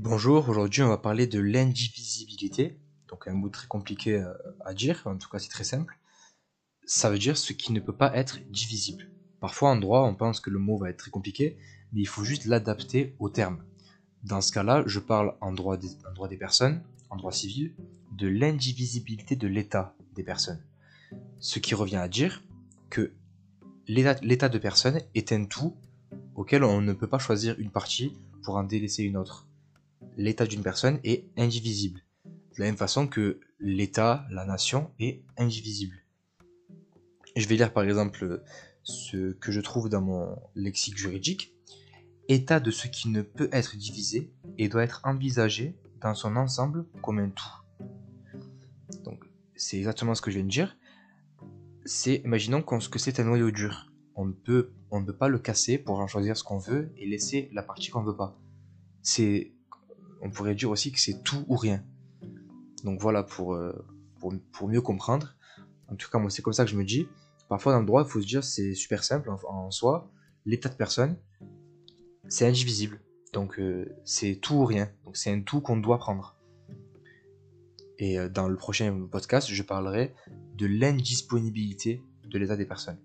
Bonjour, aujourd'hui on va parler de l'indivisibilité, donc un mot très compliqué euh, à dire, en tout cas c'est très simple. Ça veut dire ce qui ne peut pas être divisible. Parfois en droit on pense que le mot va être très compliqué, mais il faut juste l'adapter au terme. Dans ce cas-là, je parle en droit des, en droit des personnes, en droit civil, de l'indivisibilité de l'état des personnes. Ce qui revient à dire que l'état de personne est un tout auquel on ne peut pas choisir une partie pour en délaisser une autre l'état d'une personne est indivisible. De la même façon que l'état, la nation est indivisible. Je vais lire par exemple ce que je trouve dans mon lexique juridique. État de ce qui ne peut être divisé et doit être envisagé dans son ensemble comme un tout. Donc c'est exactement ce que je viens de dire. C'est, imaginons que c'est un noyau dur. On ne, peut, on ne peut pas le casser pour en choisir ce qu'on veut et laisser la partie qu'on ne veut pas. C'est on pourrait dire aussi que c'est tout ou rien. Donc voilà, pour, euh, pour, mieux comprendre. En tout cas, moi, c'est comme ça que je me dis. Parfois, dans le droit, il faut se dire, c'est super simple en, soi. L'état de personne, c'est indivisible. Donc, euh, c'est tout ou rien. Donc, c'est un tout qu'on doit prendre. Et euh, dans le prochain podcast, je parlerai de l'indisponibilité de l'état des personnes.